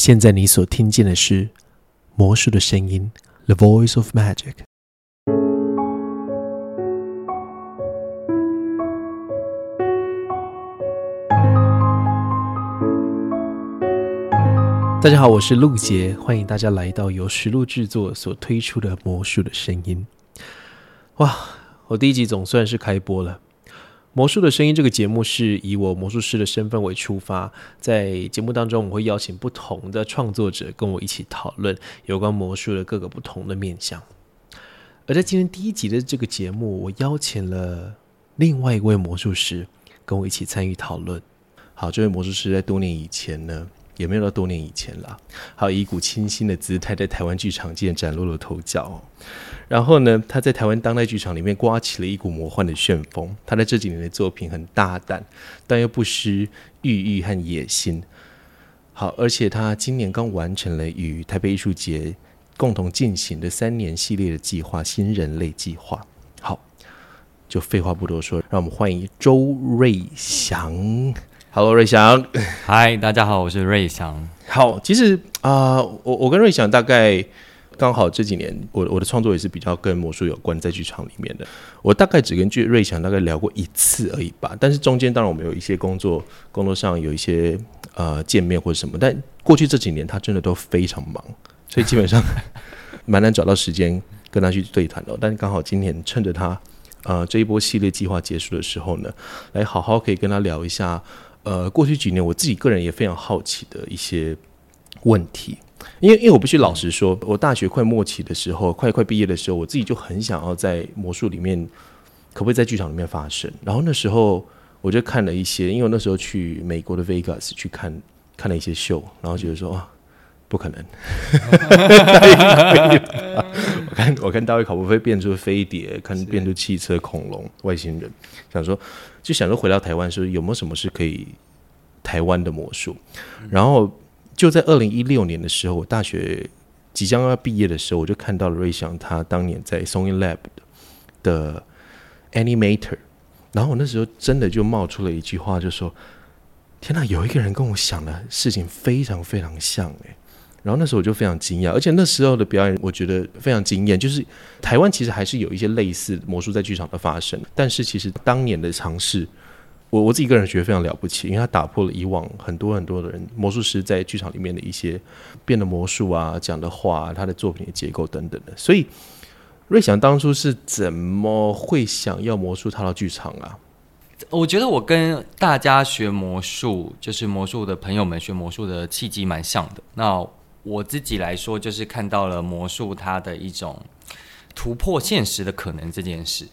现在你所听见的是魔术的声音，The Voice of Magic。大家好，我是陆杰，欢迎大家来到由实录制作所推出的《魔术的声音》。哇，我第一集总算是开播了。《魔术的声音》这个节目是以我魔术师的身份为出发，在节目当中，我会邀请不同的创作者跟我一起讨论有关魔术的各个不同的面向。而在今天第一集的这个节目，我邀请了另外一位魔术师跟我一起参与讨论。好，这位魔术师在多年以前呢。也没有到多年以前了，还有一股清新的姿态在台湾剧场界崭露了头角。然后呢，他在台湾当代剧场里面刮起了一股魔幻的旋风。他在这几年的作品很大胆，但又不失寓意和野心。好，而且他今年刚完成了与台北艺术节共同进行的三年系列的计划——新人类计划。好，就废话不多说，让我们欢迎周瑞祥。Hello，瑞祥。嗨，大家好，我是瑞祥。好，其实啊，我我跟瑞祥大概刚好这几年，我我的创作也是比较跟魔术有关，在剧场里面的。我大概只跟剧瑞祥大概聊过一次而已吧。但是中间当然我们有一些工作，工作上有一些呃见面或者什么。但过去这几年他真的都非常忙，所以基本上 蛮难找到时间跟他去对谈的。但是刚好今年趁着他呃这一波系列计划结束的时候呢，来好好可以跟他聊一下。呃，过去几年我自己个人也非常好奇的一些问题，因为因为我必须老实说，我大学快末期的时候，快快毕业的时候，我自己就很想要在魔术里面，可不可以在剧场里面发生？然后那时候我就看了一些，因为我那时候去美国的 Vegas 去看看了一些秀，然后觉得说啊，不可能，我看我看大卫考不会变出飞碟，看变出汽车、恐龙、外星人，想说。就想说回到台湾说有没有什么是可以台湾的魔术，然后就在二零一六年的时候，我大学即将要毕业的时候，我就看到了瑞祥他当年在 Sony Lab 的 Animator，然后我那时候真的就冒出了一句话，就说：“天哪，有一个人跟我想的事情非常非常像诶。然后那时候我就非常惊讶，而且那时候的表演我觉得非常惊艳。就是台湾其实还是有一些类似魔术在剧场的发生，但是其实当年的尝试，我我自己个人觉得非常了不起，因为他打破了以往很多很多的人魔术师在剧场里面的一些变的魔术啊、讲的话、他的作品的结构等等的。所以瑞祥当初是怎么会想要魔术踏到剧场啊？我觉得我跟大家学魔术，就是魔术的朋友们学魔术的契机蛮像的。那我自己来说，就是看到了魔术它的一种突破现实的可能这件事。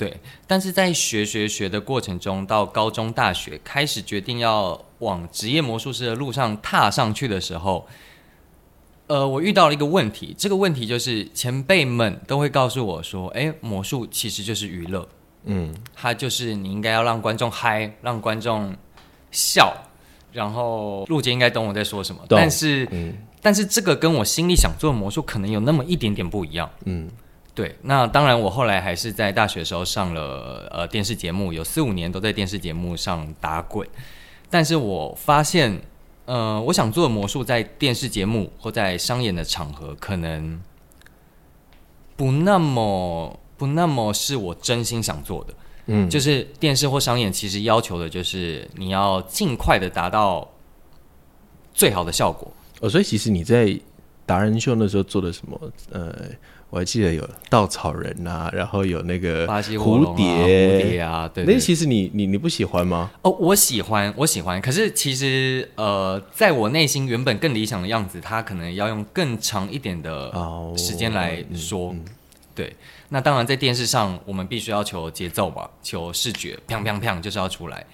对，但是在学学学的过程中，到高中、大学开始决定要往职业魔术师的路上踏上去的时候，呃，我遇到了一个问题。这个问题就是前辈们都会告诉我说：“哎，魔术其实就是娱乐，嗯，它就是你应该要让观众嗨，让观众笑。”然后陆杰应该懂我在说什么，但是，但是这个跟我心里想做的魔术可能有那么一点点不一样。嗯，对。那当然，我后来还是在大学的时候上了呃电视节目，有四五年都在电视节目上打滚。但是我发现，呃，我想做的魔术在电视节目或在商演的场合，可能不那么不那么是我真心想做的。嗯，就是电视或商演，其实要求的就是你要尽快的达到最好的效果。哦，所以其实你在达人秀那时候做的什么？呃，我还记得有稻草人啊，然后有那个巴西蝴蝶，蝴蝶啊，对。那其实你你你不喜欢吗？哦，我喜欢，我喜欢。可是其实呃，在我内心原本更理想的样子，它可能要用更长一点的时间来说。对，那当然，在电视上，我们必须要求节奏吧，求视觉，砰砰砰，就是要出来。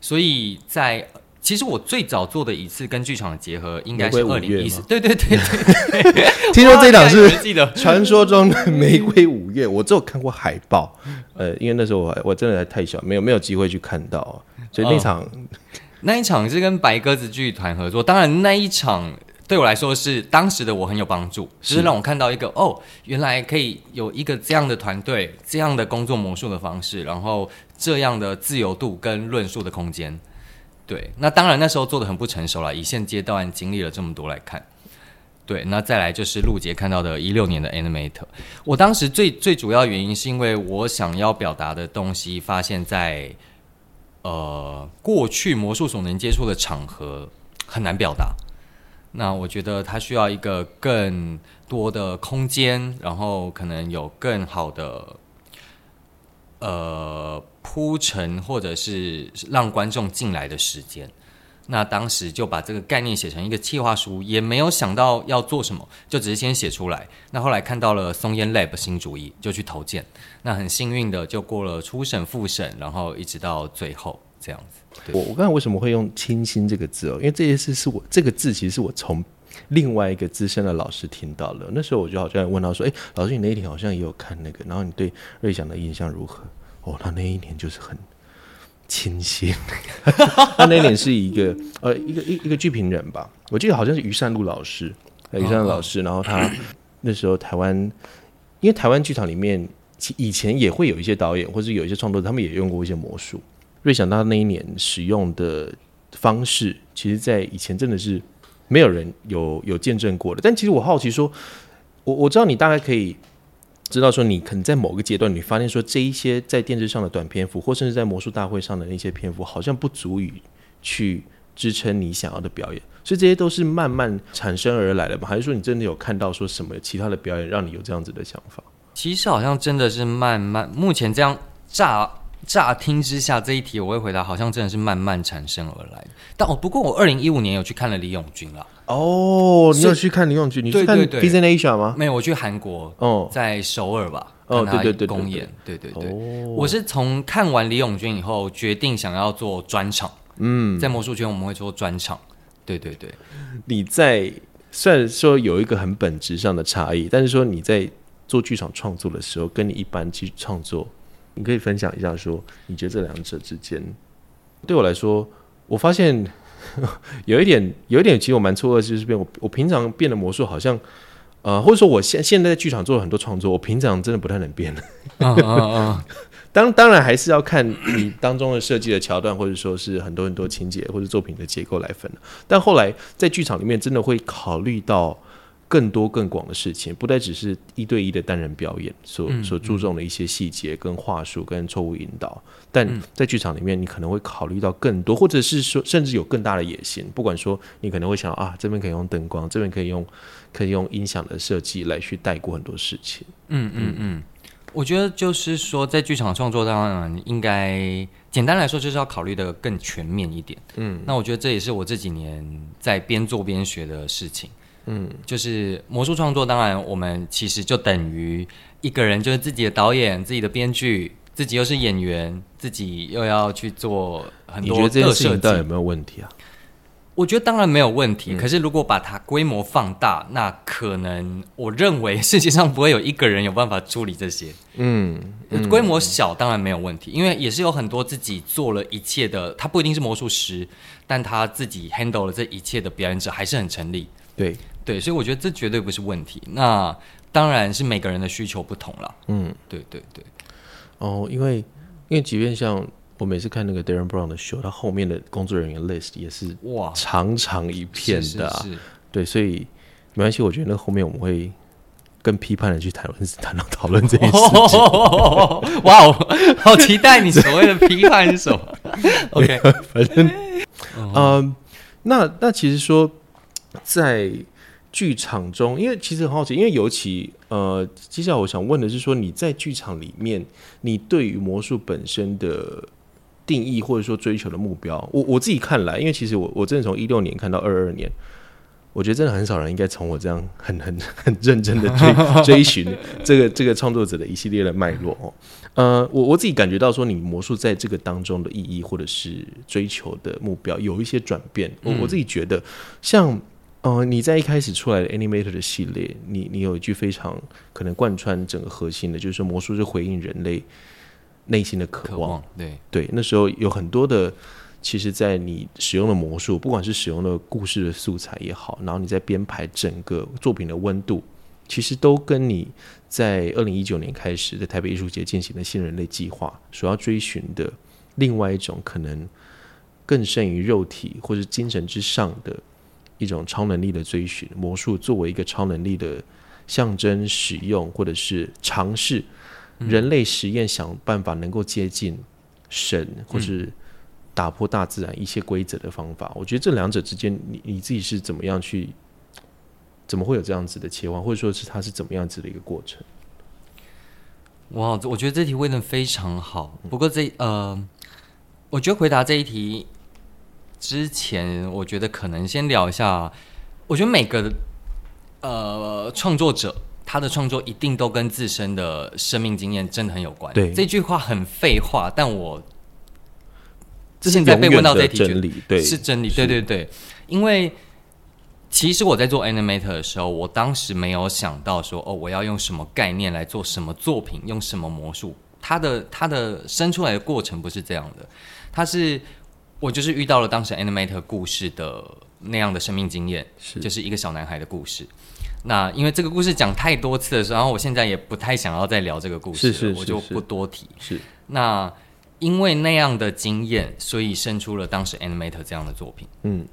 所以在其实我最早做的一次跟剧场的结合，应该是二零一四，对对对对。听说这档是传说中的玫瑰五月，我只有看过海报，呃，因为那时候我我真的还太小，没有没有机会去看到，所以那场那一场是跟白鸽子剧团合作，当然那一场。对我来说是当时的我很有帮助，就是让我看到一个哦，原来可以有一个这样的团队，这样的工作魔术的方式，然后这样的自由度跟论述的空间。对，那当然那时候做的很不成熟了，以现阶段经历了这么多来看。对，那再来就是陆杰看到的一六年的 Animator。我当时最最主要原因是因为我想要表达的东西，发现在呃过去魔术所能接触的场合很难表达。那我觉得它需要一个更多的空间，然后可能有更好的呃铺陈，或者是让观众进来的时间。那当时就把这个概念写成一个企划书，也没有想到要做什么，就只是先写出来。那后来看到了松烟 Lab 新主意，就去投件。那很幸运的就过了初审、复审，然后一直到最后这样子。我我刚才为什么会用“清新”这个字哦？因为这件事是我这个字其实是我从另外一个资深的老师听到了。那时候我就好像问到说：“哎，老师，你那天好像也有看那个，然后你对瑞祥的印象如何？”哦，他那一年就是很。清新，他那一年是一个呃一个一一个剧评人吧，我记得好像是于善路老师，于善路老师，然后他那时候台湾，因为台湾剧场里面以前也会有一些导演或者有一些创作者，他们也用过一些魔术。瑞想到那一年使用的方式，其实在以前真的是没有人有有见证过的。但其实我好奇说，我我知道你大概可以。知道说你可能在某个阶段，你发现说这一些在电视上的短篇幅，或甚至在魔术大会上的那些篇幅，好像不足以去支撑你想要的表演，所以这些都是慢慢产生而来的吗？还是说你真的有看到说什么其他的表演让你有这样子的想法？其实好像真的是慢慢，目前这样乍乍听之下这一题我会回答，好像真的是慢慢产生而来。但我不过我二零一五年有去看了李永军了。哦，你有去看李永军？你去看 Vision Asia 吗？没有，我去韩国。哦，在首尔吧。哦，对对对，公演。对对对。我是从看完李永军以后，决定想要做专场。嗯，在魔术圈我们会做专场。对对对。你在虽然说有一个很本质上的差异，但是说你在做剧场创作的时候，跟你一般去创作，你可以分享一下，说你觉得这两者之间，对我来说，我发现。有一点，有一点，其实我蛮错愕，就是变我我平常变的魔术好像，呃，或者说我现现在在剧场做了很多创作，我平常真的不太能变了。啊啊啊！当当然还是要看你当中的设计的桥段，或者说是很多很多情节或者作品的结构来分但后来在剧场里面，真的会考虑到。更多更广的事情，不再只是一对一的单人表演所所注重的一些细节、跟话术、跟错误引导。但在剧场里面，你可能会考虑到更多，或者是说，甚至有更大的野心。不管说，你可能会想啊，这边可以用灯光，这边可以用可以用音响的设计来去带过很多事情。嗯嗯嗯，我觉得就是说，在剧场创作当中，应该简单来说，就是要考虑的更全面一点。嗯，那我觉得这也是我这几年在边做边学的事情。嗯，就是魔术创作，当然我们其实就等于一个人，就是自己的导演、自己的编剧，自己又是演员，自己又要去做很多。你觉得这件事情到底有没有问题啊？我觉得当然没有问题，可是如果把它规模放大，那可能我认为世界上不会有一个人有办法处理这些。嗯，规模小当然没有问题，因为也是有很多自己做了一切的，他不一定是魔术师，但他自己 handle 了这一切的表演者还是很成立。对。对，所以我觉得这绝对不是问题。那当然是每个人的需求不同了。嗯，对对对。哦，因为因为即便像我每次看那个 Darren Brown 的 show，他后面的工作人员 list 也是哇长长一片的。是。对，所以没关系，我觉得那后面我们会更批判的去谈论 谈论讨论这件事情。哇哦，好期待你所谓的批判是什么？OK，反正嗯，那那其实说在。剧场中，因为其实很好奇，因为尤其呃，接下来我想问的是说，你在剧场里面，你对于魔术本身的定义或者说追求的目标，我我自己看来，因为其实我我真的从一六年看到二二年，我觉得真的很少人应该从我这样很很很认真的追 追寻这个这个创作者的一系列的脉络哦。呃，我我自己感觉到说，你魔术在这个当中的意义或者是追求的目标有一些转变。我我自己觉得像。哦，你在一开始出来的 Animator 的系列，你你有一句非常可能贯穿整个核心的，就是说魔术是回应人类内心的渴望。对对，那时候有很多的，其实，在你使用的魔术，不管是使用的故事的素材也好，然后你在编排整个作品的温度，其实都跟你在二零一九年开始在台北艺术节进行的新人类计划所要追寻的另外一种可能。更胜于肉体或者精神之上的一种超能力的追寻。魔术作为一个超能力的象征使用，或者是尝试人类实验想办法能够接近神，或是打破大自然一些规则的方法。我觉得这两者之间，你你自己是怎么样去？怎么会有这样子的切换，或者说是它是怎么样子的一个过程？哇，我觉得这题问的非常好。不过这呃，我觉得回答这一题之前，我觉得可能先聊一下。我觉得每个呃创作者他的创作一定都跟自身的生命经验真的很有关。对这句话很废话，但我现在被问到这题，真理，对，是真理。对对对，因为其实我在做 Animator 的时候，我当时没有想到说，哦，我要用什么概念来做什么作品，用什么魔术。他的他的生出来的过程不是这样的，他是我就是遇到了当时 Animator 故事的那样的生命经验，是就是一个小男孩的故事。那因为这个故事讲太多次的时候，然后我现在也不太想要再聊这个故事了，是是是我就不多提。是那因为那样的经验，所以生出了当时 Animator 这样的作品。嗯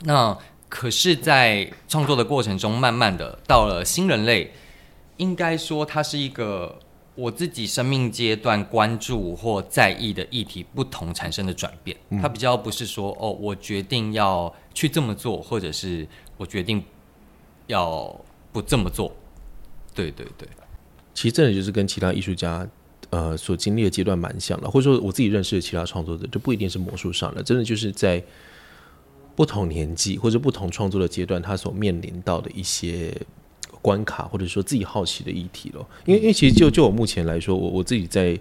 那可是，在创作的过程中，慢慢的到了新人类，应该说它是一个我自己生命阶段关注或在意的议题不同产生的转变。它比较不是说哦，我决定要去这么做，或者是我决定要不这么做。对对对，其实真的就是跟其他艺术家呃所经历的阶段蛮像的，或者说我自己认识的其他创作者，就不一定是魔术上的，真的就是在不同年纪或者不同创作的阶段，他所面临到的一些关卡，或者说自己好奇的议题咯。因为因为其实就就我目前来说，我我自己在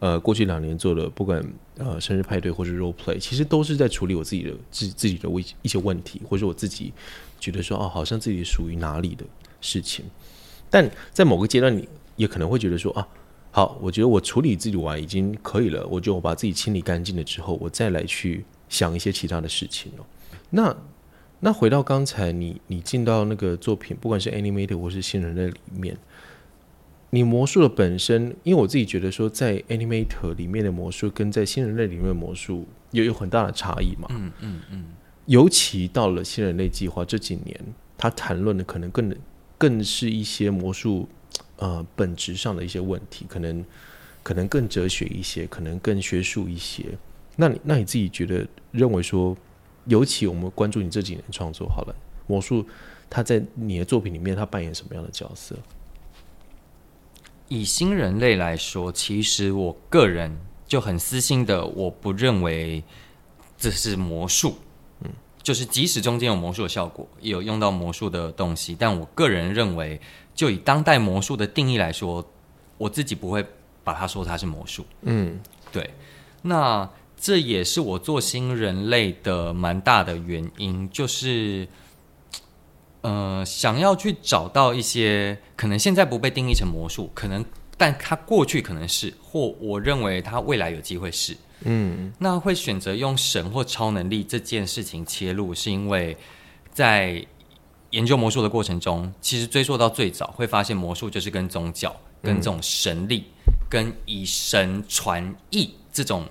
呃过去两年做的，不管呃生日派对或是 role play，其实都是在处理我自己的自自己的一一些问题，或者我自己觉得说哦，好像自己属于哪里的事情。但在某个阶段，你也可能会觉得说啊，好，我觉得我处理自己完已经可以了，我就把自己清理干净了之后，我再来去想一些其他的事情了。那那回到刚才你你进到那个作品，不管是 animated 或是新人类里面，你魔术的本身，因为我自己觉得说，在 animator 里面的魔术跟在新人类里面的魔术有有很大的差异嘛。嗯嗯嗯，尤其到了新人类计划这几年，他谈论的可能更更是一些魔术呃本质上的一些问题，可能可能更哲学一些，可能更学术一些。那你那你自己觉得认为说，尤其我们关注你这几年创作好了，魔术他在你的作品里面，他扮演什么样的角色？以新人类来说，其实我个人就很私心的，我不认为这是魔术。嗯，就是即使中间有魔术的效果，也有用到魔术的东西，但我个人认为，就以当代魔术的定义来说，我自己不会把它说它是魔术。嗯对，那这也是我做新人类的蛮大的原因，就是，呃，想要去找到一些可能现在不被定义成魔术，可能但它过去可能是，或我认为它未来有机会是，嗯。那会选择用神或超能力这件事情切入，是因为在研究魔术的过程中，其实追溯到最早，会发现魔术就是跟宗教、跟这种神力、跟以神传意这种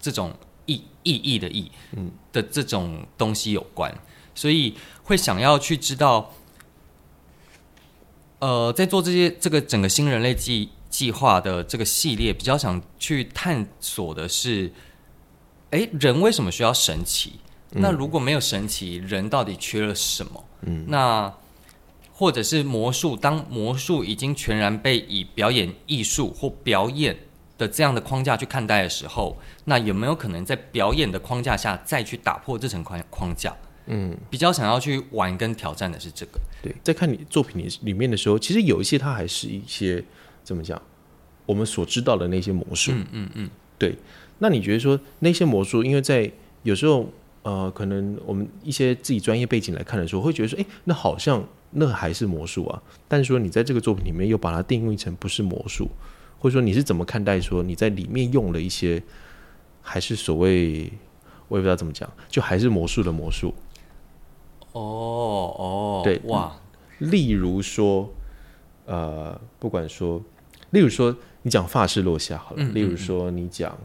这种意意义的意，嗯的这种东西有关，所以会想要去知道，呃，在做这些这个整个新人类计计划的这个系列，比较想去探索的是，哎，人为什么需要神奇？那如果没有神奇，人到底缺了什么？嗯那或者是魔术，当魔术已经全然被以表演艺术或表演的这样的框架去看待的时候，那有没有可能在表演的框架下再去打破这层框框架？嗯，比较想要去玩跟挑战的是这个。对，在看你作品里里面的时候，其实有一些它还是一些怎么讲，我们所知道的那些魔术。嗯嗯嗯，对，那你觉得说那些魔术，因为在有时候呃，可能我们一些自己专业背景来看的时候，会觉得说，诶，那好像那还是魔术啊。但是说你在这个作品里面又把它定义成不是魔术，或者说你是怎么看待说你在里面用了一些还是所谓我也不知道怎么讲，就还是魔术的魔术。哦哦，对哇，例如说，呃，不管说，例如说你讲发式落下好了，嗯嗯例如说你讲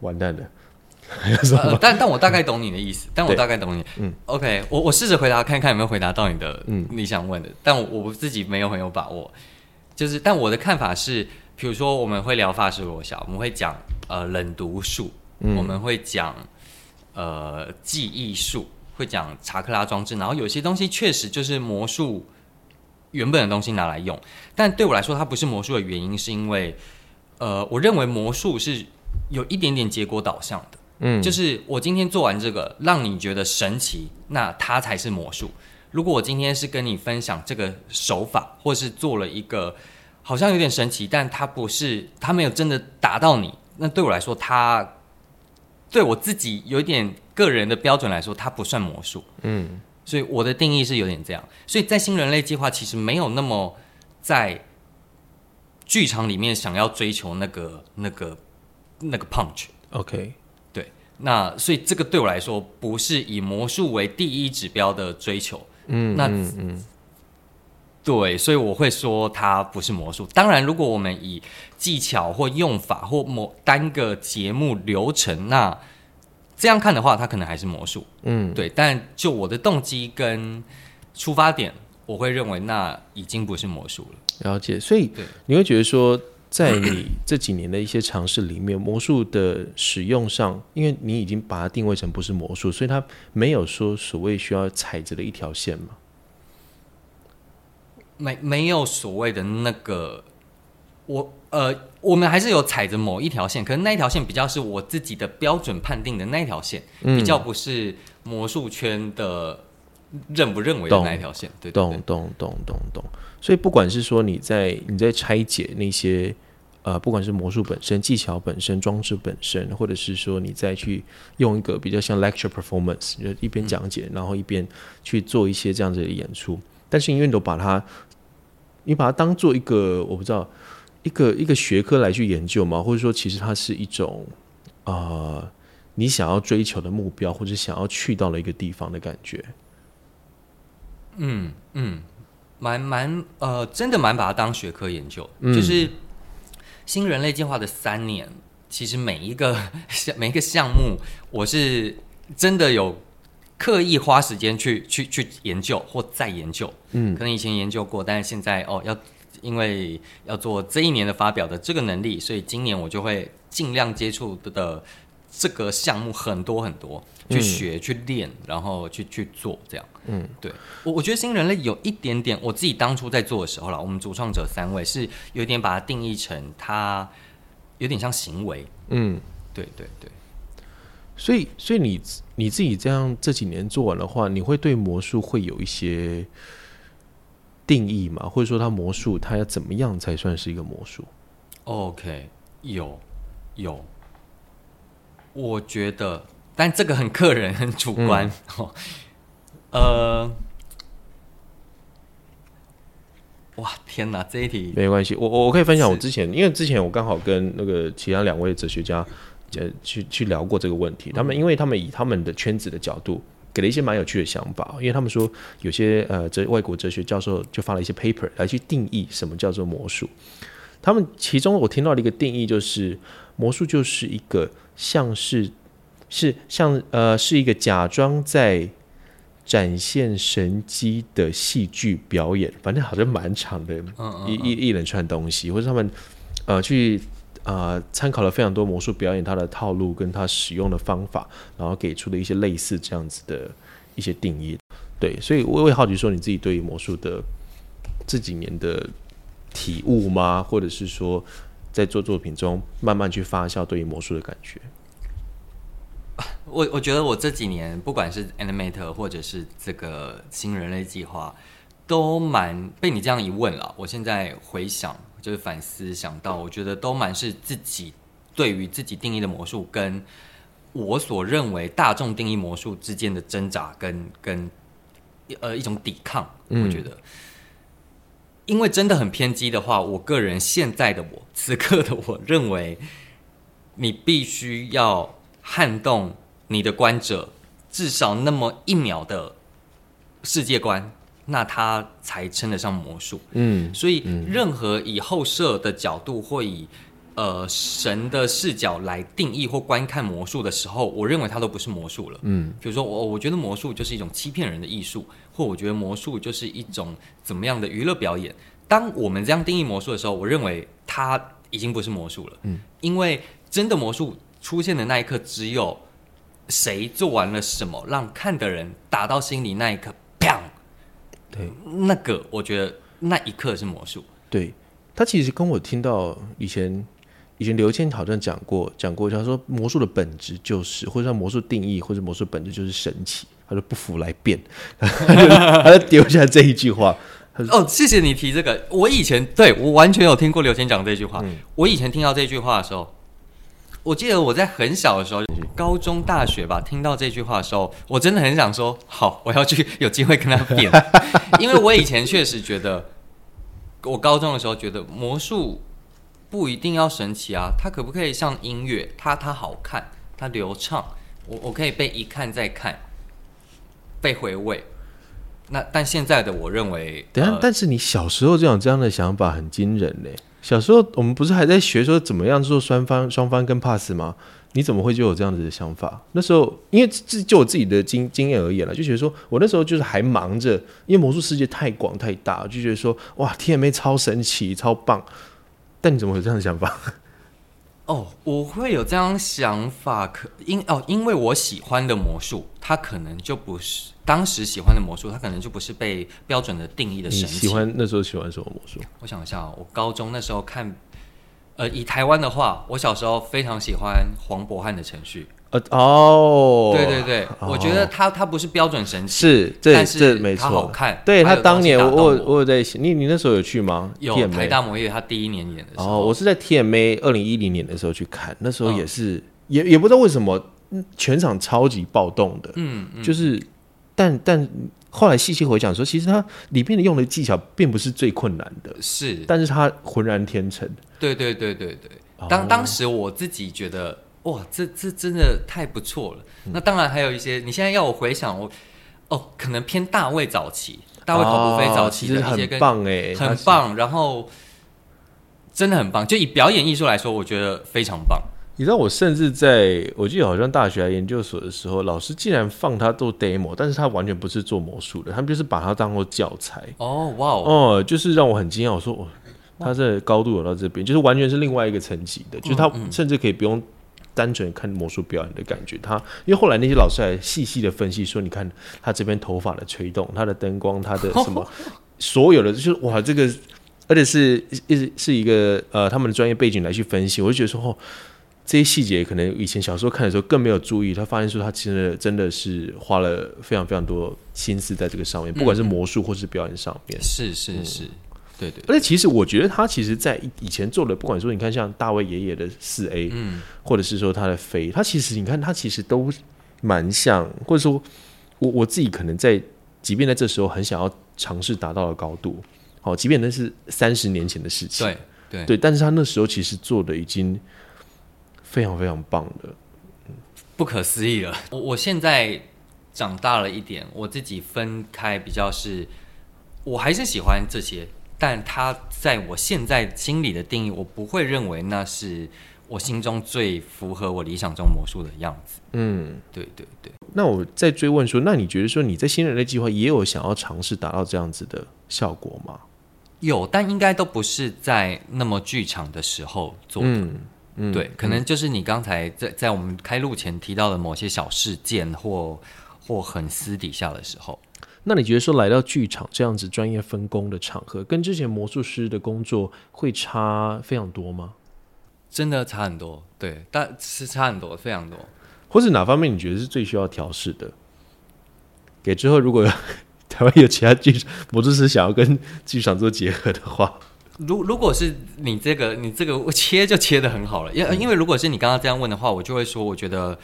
完蛋了，呃但但我大概懂你的意思，但我大概懂你。嗯嗯，OK，我我试着回答看看有没有回答到你的嗯你想问的，但我我自己没有很有把握。就是，但我的看法是，比如说我们会聊法式罗小，我们会讲呃冷读术，嗯我们会讲呃记忆术，会讲查克拉装置，然后有些东西确实就是魔术原本的东西拿来用，但对我来说，它不是魔术的原因，是因为呃，我认为魔术是有一点点结果导向的。嗯，就是我今天做完这个，让你觉得神奇，那它才是魔术。如果我今天是跟你分享这个手法，或是做了一个好像有点神奇，但它不是，它没有真的达到你，那对我来说，它对我自己有一点个人的标准来说，它不算魔术。嗯所以我的定义是有点这样。所以在新人类计划其实没有那么在剧场里面想要追求那个那个那个 punch。，OK，对，那所以这个对我来说不是以魔术为第一指标的追求。嗯，那嗯嗯对，所以我会说它不是魔术。当然，如果我们以技巧或用法或某单个节目流程，那这样看的话，它可能还是魔术。嗯，对，但就我的动机跟出发点，我会认为那已经不是魔术了。了解。所以对你会觉得说，在你这几年的一些尝试里面，魔术的使用上，因为你已经把它定位成不是魔术，所以它没有说所谓需要踩着的一条线嘛。没没有所谓的那个，我呃，我们还是有踩着某一条线，可是那一条线比较是我自己的标准判定的那一条线，嗯比较不是魔术圈的认不认为的懂那一条线。对对懂对，懂懂懂懂。所以不管是说你在你在拆解那些呃，不管是魔术本身、技巧本身、装置本身，或者是说你再去用一个比较像 lecture performance，就一边讲解，然后一边去做一些这样子的演出。但是因为你都把它，你把它当做一个我不知道一个一个学科来去研究嘛，或者说其实它是一种呃你想要追求的目标，或者想要去到的一个地方的感觉。嗯嗯，蛮蛮呃，真的蛮把它当学科研究，嗯。就是新人类进化的三年，其实每一个项每一个项目，我是真的有刻意花时间去去去研究或再研究。嗯。可能以前研究过，但是现在哦要因为要做这一年的发表的这个能力，所以今年我就会尽量接触的这个项目很多很多，去嗯学、去练，然后去去做这样。嗯，对我我觉得新人类有一点点，我自己当初在做的时候啦，我们主创者三位是有点把它定义成它有点像行为。嗯。对对对。所以，所以你你自己这样这几年做完的话，你会对魔术会有一些定义吗？或者说，它魔术它要怎么样才算是一个魔术？OK，有有，我觉得，但这个很个人，很主观。哦，呃，哇，天哪，这一题，没关系，我我我可以分享我之前，因为之前我刚好跟那个其他两位哲学家呃去去聊过这个问题，他们因为他们以他们的圈子的角度。给了一些蛮有趣的想法，因为他们说有些呃哲外国哲学教授就发了一些 paper 来去定义什么叫做魔术。他们其中我听到的一个定义就是，魔术就是一个像是是像呃是一个假装在展现神机的戏剧表演，反正好像蛮长的嗯嗯一一一连串东西，或者他们呃去呃参考了非常多魔术表演它的套路跟它使用的方法，然后给出的一些类似这样子的一些定义。对，所以我我也好奇说你自己对于魔术的这几年的体悟吗？或者是说在做作品中慢慢去发酵对于魔术的感觉？我我觉得我这几年不管是 Animator 或者是这个新人类计划，都蛮被你这样一问了。我现在回想，就是反思想到，我觉得都蛮是自己对于自己定义的魔术，跟我所认为大众定义魔术之间的挣扎跟跟呃一种抵抗。嗯我觉得，因为真的很偏激的话，我个人现在的我，此刻的我认为，你必须要撼动你的观者至少那么一秒的世界观，那它才称得上魔术。嗯所以，任何以后设的角度或以呃神的视角来定义或观看魔术的时候，我认为它都不是魔术了。嗯，比如说我我觉得魔术就是一种欺骗人的艺术，或我觉得魔术就是一种怎么样的娱乐表演。当我们这样定义魔术的时候，我认为它已经不是魔术了。嗯，因为真的魔术出现的那一刻，只有谁做完了什么，让看的人打到心里那一刻，砰，对那个我觉得那一刻是魔术。对，他其实跟我听到以前以前刘谦好像讲过讲过，他说魔术的本质就是，或者说魔术定义或者魔术本质就是神奇，他说不服来辩，他就丢下这一句话，哦，谢谢你提这个。我以前对我完全有听过刘谦讲这句话。我以前听到这句话的时候，我记得我在很小的时候，高中、大学吧，听到这句话的时候，我真的很想说，好，我要去有机会跟他辩，因为我以前确实觉得，我高中的时候觉得魔术不一定要神奇啊，它可不可以像音乐，它它好看，它流畅，我我可以被一看再看，被回味。那但现在的我认为，等下，呃但是你小时候这样这样的想法很惊人呢。小时候我们不是还在学说怎么样做双方双方跟 pass 吗？你怎么会就有这样子的想法？那时候因为自就我自己的经经验而言了，就觉得说我那时候就是还忙着，因为魔术世界太广太大，就觉得说哇 TMA 超神奇超棒。但你怎么会有这样的想法？哦，我会有这样想法，可因哦，因为我喜欢的魔术，它可能就不是当时喜欢的魔术，它可能就不是被标准的定义的你神奇。喜欢那时候喜欢什么魔术？我想一下哦，我高中那时候看，呃，以台湾的话，我小时候非常喜欢黄渤汉的程序。呃哦，对对对，哦我觉得他他不是标准神器，是这这没他好错。看。对他当年我我我有在想你你那时候有去吗？有台大魔业他第一年演的时哦，候，我是在 TMA 二零一零年的时候去看，那时候嗯也是、也也不知道为什么嗯全场超级暴动的，嗯嗯，就是但但后来细细回想说，其实它里面的用的技巧并不是最困难的，是，但是它浑然天成。对对对对对。哦当当时我自己觉得，哇，这这真的太不错了。嗯那当然还有一些，你现在要我回想，我哦，可能偏大卫早期，大卫考不菲早期的一些跟棒哎。很棒，然后真的很棒。就以表演艺术来说，我觉得非常棒。你知道我甚至在我记得好像大学还研究所的时候，老师竟然放他做 demo，但是他完全不是做魔术的，他们就是把它当做教材。哦，哇哦，哦，就是让我很惊讶。我说，哦，他这高度有到这边，就是完全是另外一个层级的，就是他甚至可以不用单纯看魔术表演的感觉。他因为后来那些老师还细细的分析说，你看他这边头发的吹动，他的灯光，他的 什么，所有的就是哇，这个而且是是是一个呃他们的专业背景来去分析，我就觉得说哦。这些细节可能以前小时候看的时候更没有注意，他发现说他其实真的是花了非常非常多心思在这个上面，不管是魔术或是表演上面。是是是，对对，而且其实我觉得他其实在以前做的，不管说你看像大卫爷爷的四 A，嗯，或者是说他的飞，他其实你看他其实都蛮像，或者说我我自己可能在，即便在这时候很想要尝试达到的高度，好，即便那是三十年前的事情，对对对，但是他那时候其实做的已经非常非常棒的。不可思议了。我我现在长大了一点，我自己分开比较是，我还是喜欢这些，但它在我现在心里的定义，我不会认为那是我心中最符合我理想中魔术的样子。嗯，对对对，那我再追问说，那你觉得说你在新人类计划也有想要尝试达到这样子的效果吗？有，但应该都不是在那么剧场的时候做的。嗯嗯，对，可能就是你刚才在在我们开录前提到的某些小事件或或很私底下的时候。那你觉得说来到剧场这样子专业分工的场合，跟之前魔术师的工作会差非常多吗？真的差很多，对，但是差很多，非常多。或者哪方面你觉得是最需要调试的？给之后如果台湾有其他剧魔术师想要跟剧场做结合的话，如如果是你这个你这个 切就切的很好了，因因为如果是你刚刚这样问的话，我就会说，我觉得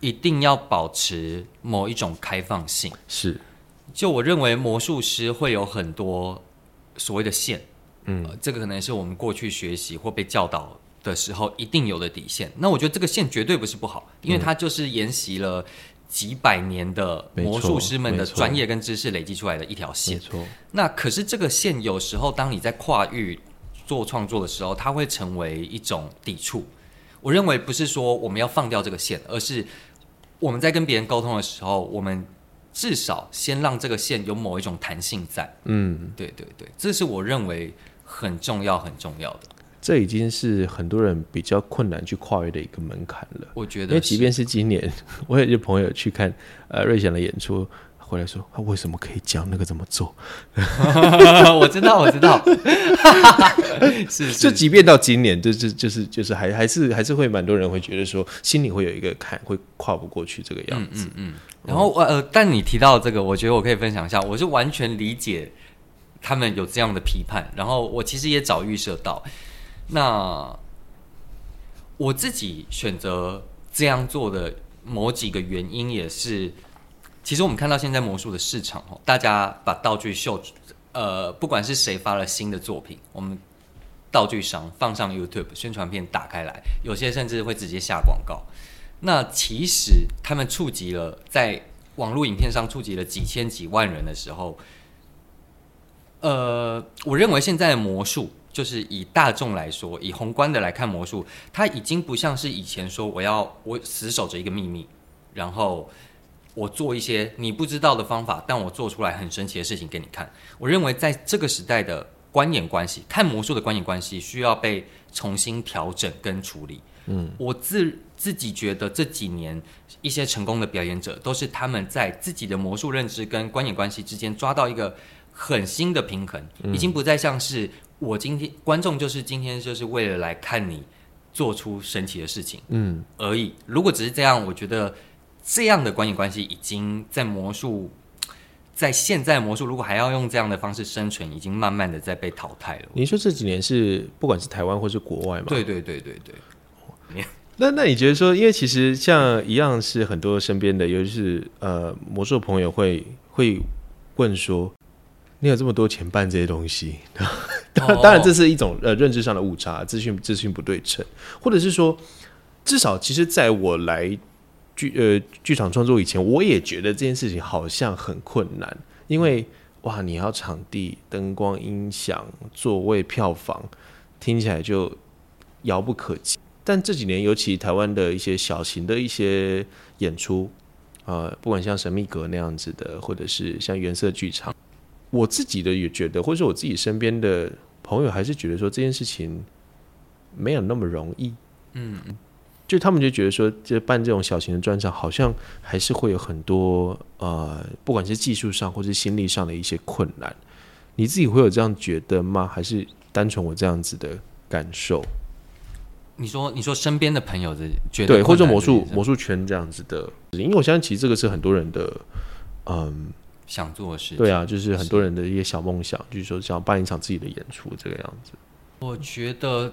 一定要保持某一种开放性。是就我认为魔术师会有很多所谓的线，嗯呃这个可能是我们过去学习或被教导的时候一定有的底线。那我觉得这个线绝对不是不好，因为它就是沿袭了几百年的魔术师们的专业跟知识累积出来的一条线没。错，那可是这个线有时候当你在跨域做创作的时候，它会成为一种抵触。我认为不是说我们要放掉这个线，而是我们在跟别人沟通的时候，我们至少先让这个线有某一种弹性在。嗯，对对对，这是我认为很重要很重要的。这已经是很多人比较困难去跨越的一个门槛了。我觉得，因为即便是今年，我有些朋友去看呃瑞祥的演出，回来说他为什么可以讲那个怎么做？我知道，我知道，是就是即便到今年，就就就是就是还还是还是会蛮多人会觉得说心里会有一个坎，会跨不过去这个样子。嗯嗯。然后呃，但你提到这个，我觉得我可以分享一下，我是完全理解他们有这样的批判，然后我其实也早预设到。那我自己选择这样做的某几个原因，也是，其实我们看到现在魔术的市场哦，大家把道具秀，呃，不管是谁发了新的作品，我们道具商放上 YouTube 宣传片打开来，有些甚至会直接下广告。那其实他们触及了在网络影片上触及了几千几万人的时候，呃，我认为现在的魔术。就是以大众来说，以宏观的来看魔术，它已经不像是以前说我要我死守着一个秘密，然后我做一些你不知道的方法，但我做出来很神奇的事情给你看。我认为在这个时代的观演关系，看魔术的观演关系需要被重新调整跟处理。嗯，我自自己觉得这几年一些成功的表演者，都是他们在自己的魔术认知跟观演关系之间抓到一个很新的平衡，已经不再像是。我今天观众就是今天就是为了来看你做出神奇的事情，嗯而已。如果只是这样，我觉得这样的观影关系已经在魔术，在现在魔术如果还要用这样的方式生存，已经慢慢的在被淘汰了。你说这几年是不管是台湾或是国外嘛？对对对对对。那 那你觉得说，因为其实像一样是很多身边的，尤其是呃魔术朋友会会问说。你有这么多钱办这些东西，当然这是一种呃认知上的误差，资讯资讯不对称，或者是说，至少其实在我来剧呃剧场创作以前，我也觉得这件事情好像很困难，因为哇，你要场地、灯光、音响、座位、票房，听起来就遥不可及。但这几年，尤其台湾的一些小型的一些演出，呃，不管像神秘阁那样子的，或者是像原色剧场。我自己的也觉得，或者是我自己身边的朋友，还是觉得说这件事情没有那么容易。嗯，就他们就觉得说，这办这种小型的专场，好像还是会有很多呃，不管是技术上或是心理上的一些困难。你自己会有这样觉得吗？还是单纯我这样子的感受？你说，你说身边的朋友的觉得，对，或者魔术魔术圈这样子的，因为我相信其实这个是很多人的，嗯。想做的事，对啊，就是很多人的一些小梦想，就是说想办一场自己的演出这个样子。我觉得，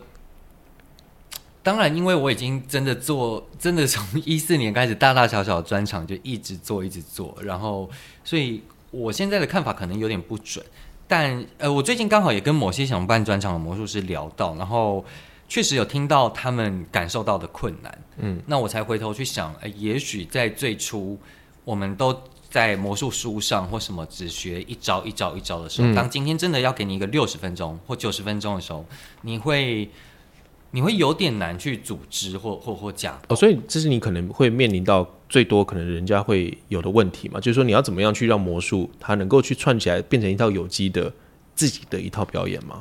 当然，因为我已经真的做，真的从一四年开始，大大小小的专场就一直做，一直做，然后，所以我现在的看法可能有点不准。但呃，我最近刚好也跟某些想办专场的魔术师聊到，然后确实有听到他们感受到的困难。嗯，那我才回头去想，哎，也许在最初我们都。在魔术书上或什么只学一招一招一招的时候，当今天真的要给你一个六十分钟或九十分钟的时候，你会你会有点难去组织或或或讲哦，所以这是你可能会面临到最多可能人家会有的问题嘛，就是说你要怎么样去让魔术它能够去串起来变成一套有机的自己的一套表演吗？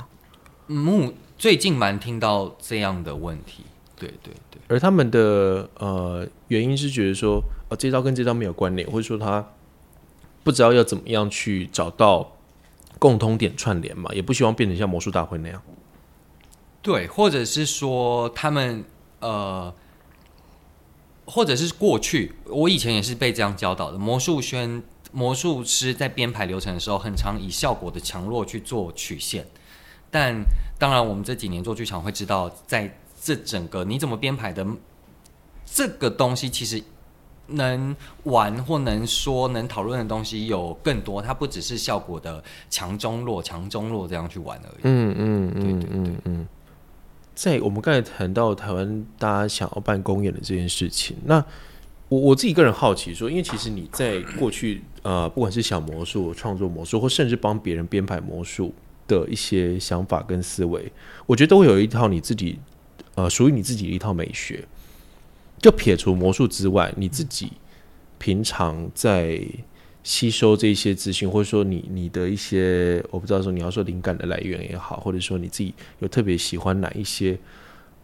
目最近蛮听到这样的问题，对对对，而他们的呃原因是觉得说呃这招跟这招没有关联，或者说他。不知道要怎么样去找到共通点串联嘛，也不希望变成像魔术大会那样。对，或者是说他们呃，或者是过去我以前也是被这样教导的。魔术宣魔术师在编排流程的时候，很常以效果的强弱去做曲线。但当然，我们这几年做剧场会知道，在这整个你怎么编排的这个东西，其实。能玩或能说能讨论的东西有更多，它不只是效果的强中弱、强中弱这样去玩而已。嗯嗯嗯，对对对嗯。在我们刚才谈到台湾大家想要办公演的这件事情，那我我自己个人好奇说，因为其实你在过去呃，不管是小魔术创作魔术，或甚至帮别人编排魔术的一些想法跟思维，我觉得都会有一套你自己呃属于你自己的一套美学。就撇除魔术之外，你自己平常在吸收这些资讯，或者说你你的一些我不知道说你要说灵感的来源也好，或者说你自己有特别喜欢哪一些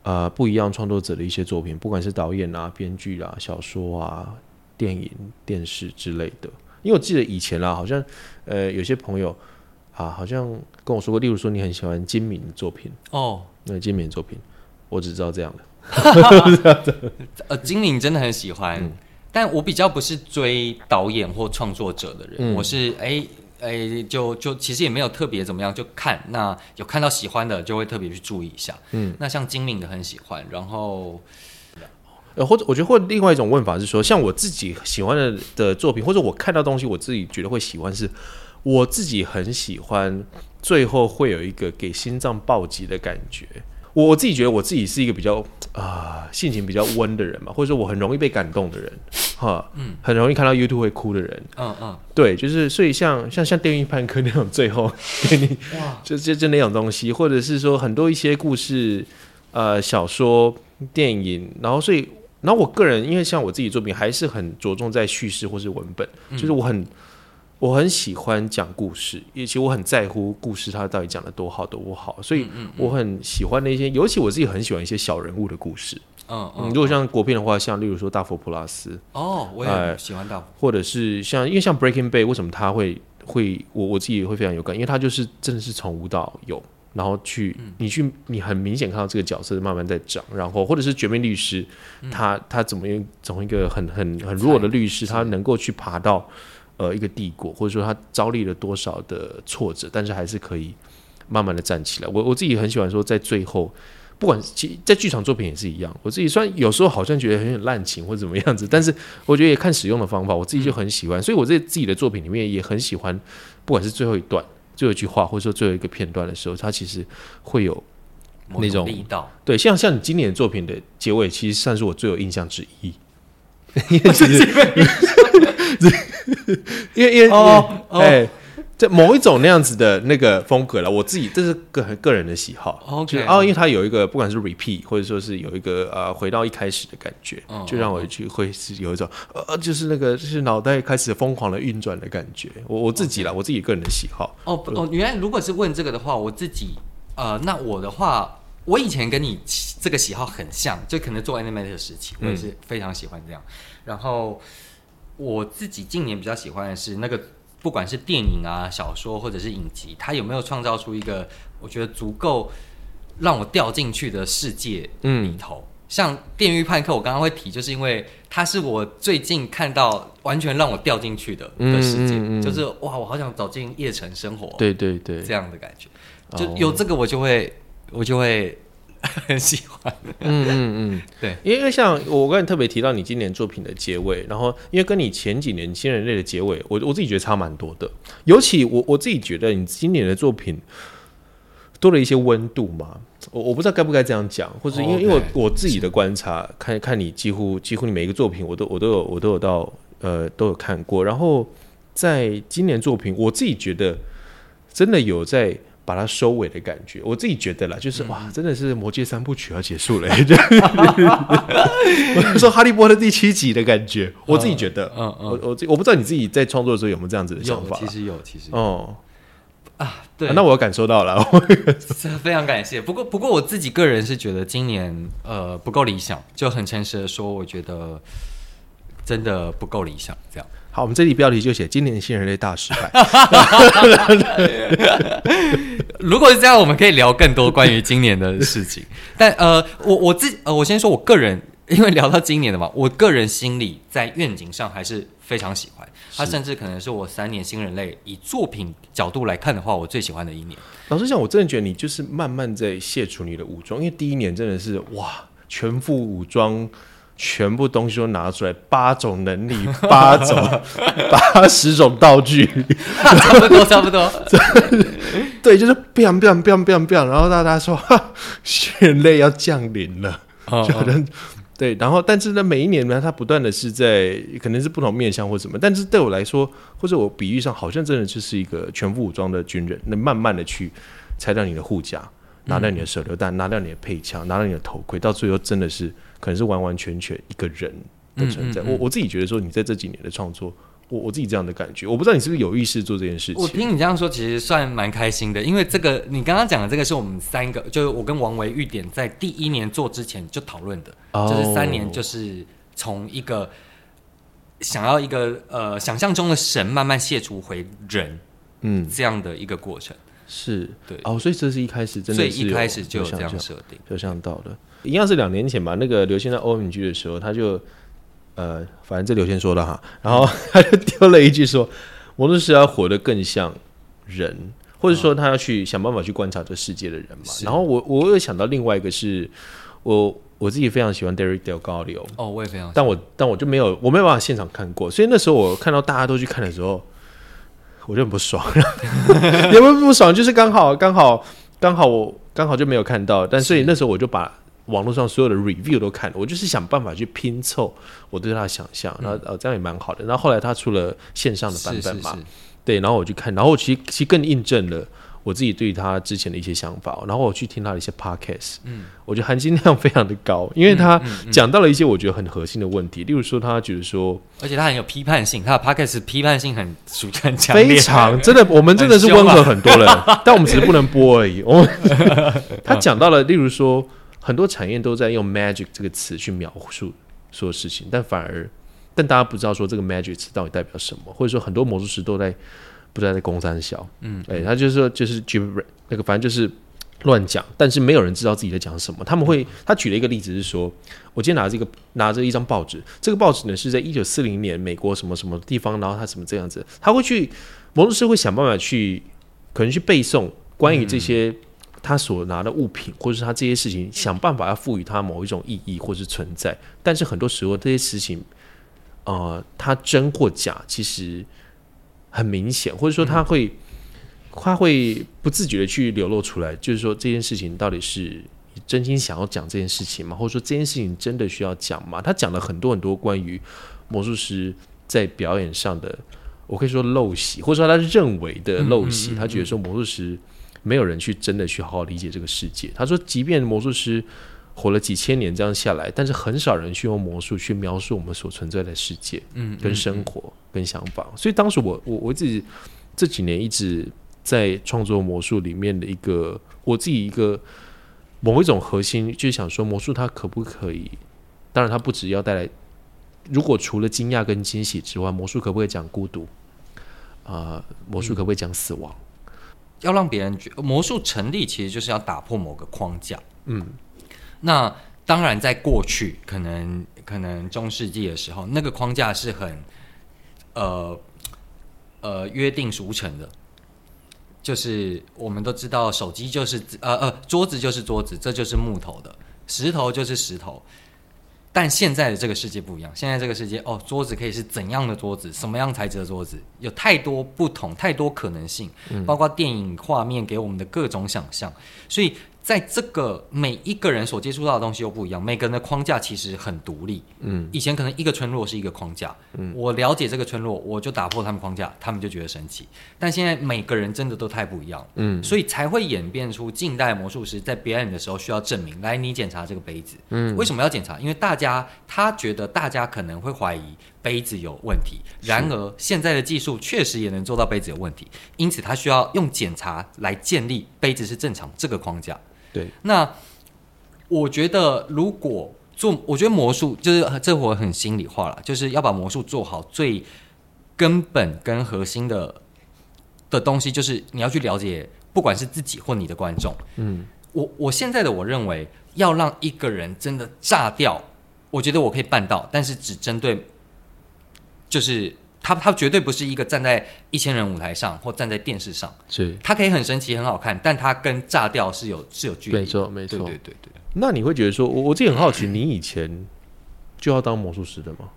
呃不一样创作者的一些作品，不管是导演啊、编剧啊、小说啊、电影、电视之类的。因为我记得以前啦，好像呃有些朋友啊，好像跟我说过，例如说你很喜欢金敏的作品哦，那金敏作品，我只知道这样的。呃，金敏真的很喜欢，但我比较不是追导演或创作者的人，我是哎哎，就就其实也没有特别怎么样，就看那有看到喜欢的就会特别去注意一下。嗯，那像精灵的很喜欢，然后呃，或者我觉得或另外一种问法是说，像我自己喜欢的的作品，或者我看到东西，我自己觉得会喜欢，是我自己很喜欢，最后会有一个给心脏暴击的感觉。我我自己觉得我自己是一个比较啊性情比较温的人嘛，或者说我很容易被感动的人，哈，嗯，很容易看到 YouTube 会哭的人，嗯嗯，对，就是所以像像像电影判客那种最后给你哇，就就就那种东西，或者是说很多一些故事，呃，小说、电影，然后所以，然后我个人因为像我自己作品还是很着重在叙事或是文本，就是我很。我很喜欢讲故事，也其实我很在乎故事它到底讲的多好多不好，所以我很喜欢那些，尤其我自己很喜欢一些小人物的故事。嗯嗯，如果像国片的话，像例如说大佛普拉斯，哦，我也喜欢大佛，或者是像因为像 Breaking Bay，为什么他会会我我自己会非常有感，因为他就是真的是从无到有，然后去你去你很明显看到这个角色慢慢在长，然后或者是绝命律师，他他怎么样从一个很很很弱的律师，他能够去爬到。呃，一个帝国，或者说他遭历了多少的挫折，但是还是可以慢慢的站起来。我我自己很喜欢说，在最后，不管其在剧场作品也是一样。我自己虽然有时候好像觉得很有滥情或者怎么样子，但是我觉得也看使用的方法，我自己就很喜欢。所以我在自己的作品里面也很喜欢，不管是最后一段、最后一句话，或者说最后一个片段的时候，它其实会有那种力道。对，像像你今年的作品的结尾，其实算是我最有印象之一。因为其实，因为因为哦，哎，这某一种那样子的那个风格了，我自己这是个个人的喜好。OK，哦，因为它有一个不管是 repeat 或者说是有一个呃回到一开始的感觉，就让我去会是有一种呃，就是那个就是脑袋开始疯狂的运转的感觉。我我自己啦，我自己个人的喜好。哦哦，原来如果是问这个的话，我自己呃，那我的话。我以前跟你这个喜好很像，就可能做 animated 时期，我也是非常喜欢这样。然后我自己近年比较喜欢的是那个，不管是电影啊、小说或者是影集，它有没有创造出一个我觉得足够让我掉进去的世界里头。像《电狱判客》，我刚刚会提，就是因为它是我最近看到完全让我掉进去的的世界，就是哇，我好想走进夜城生活，对对对，这样的感觉，就有这个我就会。我就会很喜欢，嗯嗯嗯，对，因为像我刚才特别提到你今年作品的结尾，然后因为跟你前几年新人类的结尾，我我自己觉得差蛮多的。尤其我我自己觉得你今年的作品多了一些温度嘛，我我不知道该不该这样讲，或者因为因为我自己的观察，看看你几乎几乎你每一个作品，我都我都有我都有到呃都有看过，然后在今年作品，我自己觉得真的有在。把它收尾的感觉，我自己觉得啦，就是哇，真的是魔戒三部曲要结束了，我说哈利波特第七集的感觉，我自己觉得，嗯嗯，我我我不知道你自己在创作的时候有没有这样子的想法，其实有，其实哦。啊，对，那我感受到了，非常感谢。不过不过我自己个人是觉得今年呃不够理想，就很诚实的说，我觉得真的不够理想，这样。好，我们这里标题就写今年新人类大失败。如果是这样，我们可以聊更多关于今年的事情。但呃，我我自呃，我先说我个人，因为聊到今年的嘛，我个人心里在愿景上还是非常喜欢。它甚至可能是我三年新人类以作品角度来看的话，我最喜欢的一年。老实讲，我真的觉得你就是慢慢在卸除你的武装，因为第一年真的是哇，全副武装。全部东西都拿出来，八种能力，八种，八十种道具，差不多，差不多。对，就是 biang biang biang biang biang，然后大家说，血泪要降临了，可能对，然后但是呢，每一年呢，它不断的是在可能是不同面向或什么，但是对我来说，或者我比喻上，好像真的就是一个全副武装的军人，那慢慢的去拆掉你的护甲，拿掉你的手榴弹，拿掉你的配枪，拿掉你的头盔，到最后真的是可能是完完全全一个人的存在。嗯嗯嗯我我自己觉得说，你在这几年的创作，我我自己这样的感觉，我不知道你是不是有意识做这件事情。我。听你这样说，其实算蛮开心的，因为这个你刚刚讲的这个是我们三个，就是我跟王维玉典在第一年做之前就讨论的，哦。就是三年就是从一个想要一个呃想象中的神慢慢卸除回人嗯，这样的一个过程，是。对。哦，所以这是一开始真所以的是有一开始就有这样设定。就像到了，一样是两年前吧。那个刘谦在 OMG 的时候，他就呃，反正这刘谦说的哈，然后他就丢了一句说，魔术师要活得更像人，或者说他要去想办法去观察这世界的人嘛。然后我我又想到另外一个是，我我自己非常喜欢 Derek Del Gaudio，哦，我也非常但我但我就没有我没有办法现场看过，所以那时候我看到大家都去看的时候，我就很不爽，也不是不爽，就是刚好刚好刚好我刚好就没有看到，但所以那时候我就把网络上所有的 review 都看了，我就是想办法去拼凑我对他的想象，然后呃这样也蛮好的。然后后来他出了线上的版本嘛，是是是，对，然后我去看，然后其实其实更印证了我自己对他之前的一些想法，然后我去听他的一些 podcast，嗯，我觉得含金量非常的高，因为他讲到了一些我觉得很核心的问题，例如说他觉得说而且他很有批判性，他的 podcast 批判性很属很强烈，非常 真的，我们真的是温和很多了，但我们只是不能播而已。我 他讲到了，例如说很多产业都在用 magic 这个词去描述所有事情，但反而但大家不知道说这个 magic 词到底代表什么，或者说很多魔术师都在不知道在攻三小，嗯，哎、他就是说就是那个反正就是乱讲，但是没有人知道自己在讲什么。他们会他举了一个例子是说，我今天拿着一个拿着一张报纸，这个报纸呢是在一九四零年美国什么什么地方，然后他什么这样子，他会去魔术师会想办法去可能去背诵关于这些。他所拿的物品，或者是他这些事情，想办法要赋予他某一种意义或是存在。但是很多时候这些事情，呃，他真或假，其实很明显，或者说他会，他会不自觉的去流露出来，就是说这件事情到底是你真心想要讲这件事情吗？或者说这件事情真的需要讲吗？他讲了很多很多关于魔术师在表演上的，我可以说陋习，或者说他认为的陋习。嗯嗯嗯嗯他觉得说魔术师没有人去真的去好好理解这个世界。他说，即便魔术师活了几千年这样下来，但是很少人去用魔术去描述我们所存在的世界。嗯，跟生活、跟想法。所以当时我我我自己这几年一直在创作魔术里面的一个我自己一个某一种核心，就是想说魔术它可不可以？当然，它不只要带来，如果除了惊讶跟惊喜之外，魔术可不可以讲孤独？啊、魔术可不可以讲死亡？要让别人觉魔术成立，其实就是要打破某个框架。嗯，那当然，在过去可能可能中世纪的时候，那个框架是很呃呃约定俗成的，就是我们都知道，手机就是呃呃桌子就是桌子，这就是木头的，石头就是石头。但现在的这个世界不一样，现在这个世界哦，桌子可以是怎样的桌子，什么样材质的桌子，有太多不同，太多可能性，包括电影画面给我们的各种想象，所以在这个每一个人所接触到的东西又不一样，每个人的框架其实很独立。嗯，以前可能一个村落是一个框架，嗯，我了解这个村落，我就打破他们框架，他们就觉得神奇。但现在每个人真的都太不一样，嗯，所以才会演变出近代魔术师在表演的时候需要证明，来你检查这个杯子，嗯，为什么要检查？因为大家他觉得大家可能会怀疑杯子有问题，然而现在的技术确实也能做到杯子有问题，因此他需要用检查来建立杯子是正常这个框架。对，那我觉得如果做，我觉得魔术就是这我很心里话了，就是要把魔术做好最根本跟核心的的东西，就是你要去了解，不管是自己或你的观众。嗯，我我现在的我认为，要让一个人真的炸掉，我觉得我可以办到，但是只针对，就是他他绝对不是一个站在一千人舞台上或站在电视上，是他可以很神奇很好看，但他跟炸掉是有是有距离的。没错没错对对对对。那你会觉得说，我我自己很好奇，你以前就要当魔术师的吗？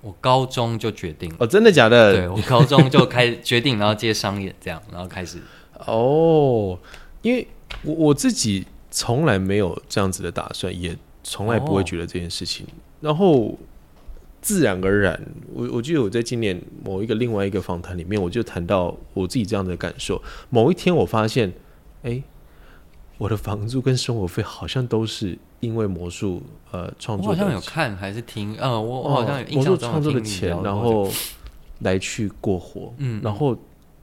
我高中就决定了，哦，真的假的？对我高中就开始 决定，然后接商演这样，然后开始哦，因为我我自己从来没有这样子的打算，也从来不会觉得这件事情。然后自然而然，我我记得我在今年某一个另外一个访谈里面，我就谈到我自己这样的感受。某一天我发现，哎，我的房租跟生活费好像都是因为魔术呃创作的我好像有看还是听，呃，我我哦好像有印魔术创作的钱，然后来去过活，嗯。然后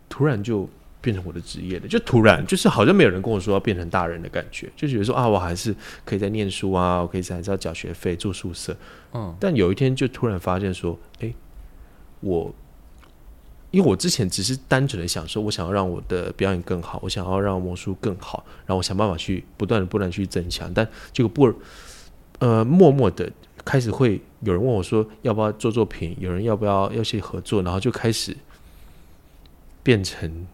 突然就变成我的职业了，就突然就是好像没有人跟我说要变成大人的感觉，就觉得说啊，我还是可以在念书啊，我可以还是要缴学费、住宿舍，嗯。但有一天就突然发现说，哎、我。因为我之前只是单纯的想说，我想要让我的表演更好，我想要让魔术更好，然后我想办法去不断的、不断地去增强，但结果不，呃，默默的开始会有人问我说要不要做作品，有人要不要要去合作，然后就开始变成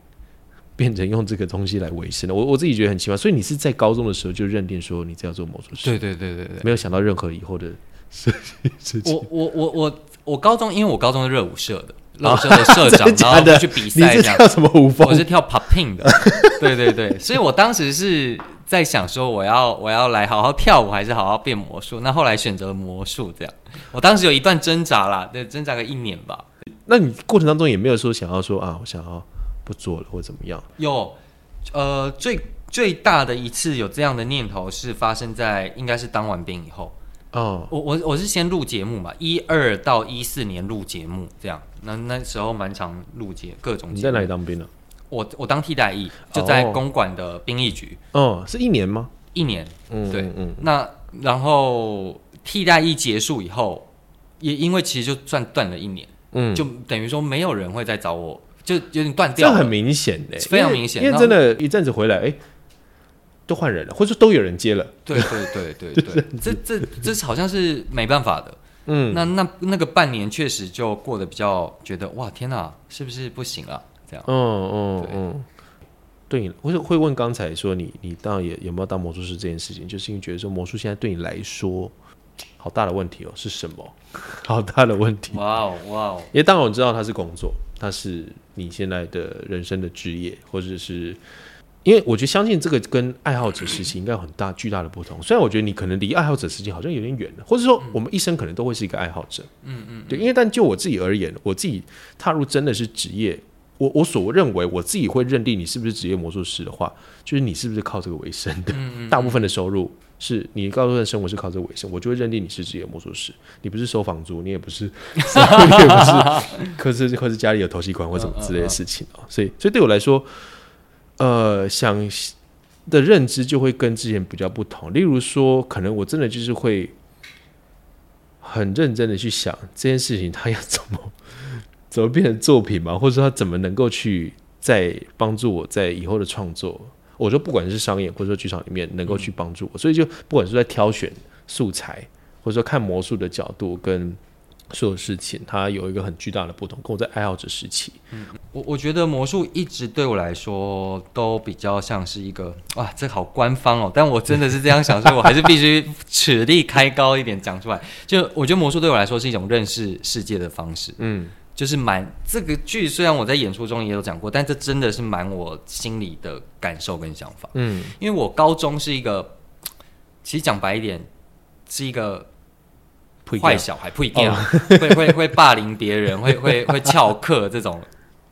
变成用这个东西来维生的。我我自己觉得很奇怪，所以你是在高中的时候就认定说你这要做魔术师，对对对对对，没有想到任何以后的 事事情。我我我我我高中，因为我高中是热舞社的，热舞社的社长，然后就去比赛这样。跳什么舞风我？是跳 popping 的，对对对，所以我当时是在想说，我要我要来好好跳舞，还是好好变魔术？那后来选择了魔术，这样。我当时有一段挣扎啦，对，挣扎个一年吧。那你过程当中也没有说想要说啊，我想要不做了或怎么样？有，呃，最最大的一次有这样的念头是发生在应该是当完兵以后。哦，我我我是先录节目嘛，一二到一四年录节目这样，那那时候蛮常录节各种节目。你在哪里当兵呢、我我当替代役，就在哦公馆的兵役局、哦，是一年吗？一年。嗯，对嗯嗯，那然后替代役结束以后，也因为其实就算断了一年，嗯，就等于说没有人会再找我，就有点断掉这。很明显的，非常明显因为真的，一阵子回来，哎、都换人了，或者说都有人接了。对对对对对，这这这是好像是没办法的。嗯，那那那个半年确实就过得比较觉得哇天哪，是不是不行了？这样嗯嗯嗯，对你，我会问刚才说你你当然也有没有当魔术师这件事情，就是因为觉得说魔术现在对你来说好大的问题哦，是什么？好大的问题。哇哦哇哦，因为当然我知道它是工作，它是你现在的人生的职业，或者是因为我觉得相信这个跟爱好者时期应该有很大巨大的不同。虽然我觉得你可能离爱好者时期好像有点远了，或者说我们一生可能都会是一个爱好者。嗯嗯，对，因为但就我自己而言，我自己踏入真的是职业。我我所认为我自己会认定你是不是职业魔术师的话，就是你是不是靠这个为生的？大部分的收入是你大部分的生活是靠这个为生，我就会认定你是职业魔术师。你不是收房租，你也不是，你也不是，可是或是家里有头吸管或什么之类的事情哦。所以，所以对我来说，呃，想的认知就会跟之前比较不同。例如说，可能我真的就是会很认真的去想这件事情，它要怎么怎么变成作品嘛，或者说它怎么能够去在帮助我在以后的创作。我说，不管是商演或者说剧场里面，能够去帮助我，所以就不管是在挑选素材，或者说看魔术的角度跟所有事情，它有一个很巨大的不同，跟我在爱好者时期，我我觉得魔术一直对我来说都比较像是一个哇，这好官方哦，但我真的是这样想，所以我还是必须齿力开高一点讲出来。就我觉得魔术对我来说是一种认识世界的方式，嗯就是蛮这个剧虽然我在演出中也有讲过，但这真的是蛮我心里的感受跟想法。嗯因为我高中是一个，其实讲白一点，是一个不坏小孩，不一定啊，会会会霸凌别人，会会会翘课这种，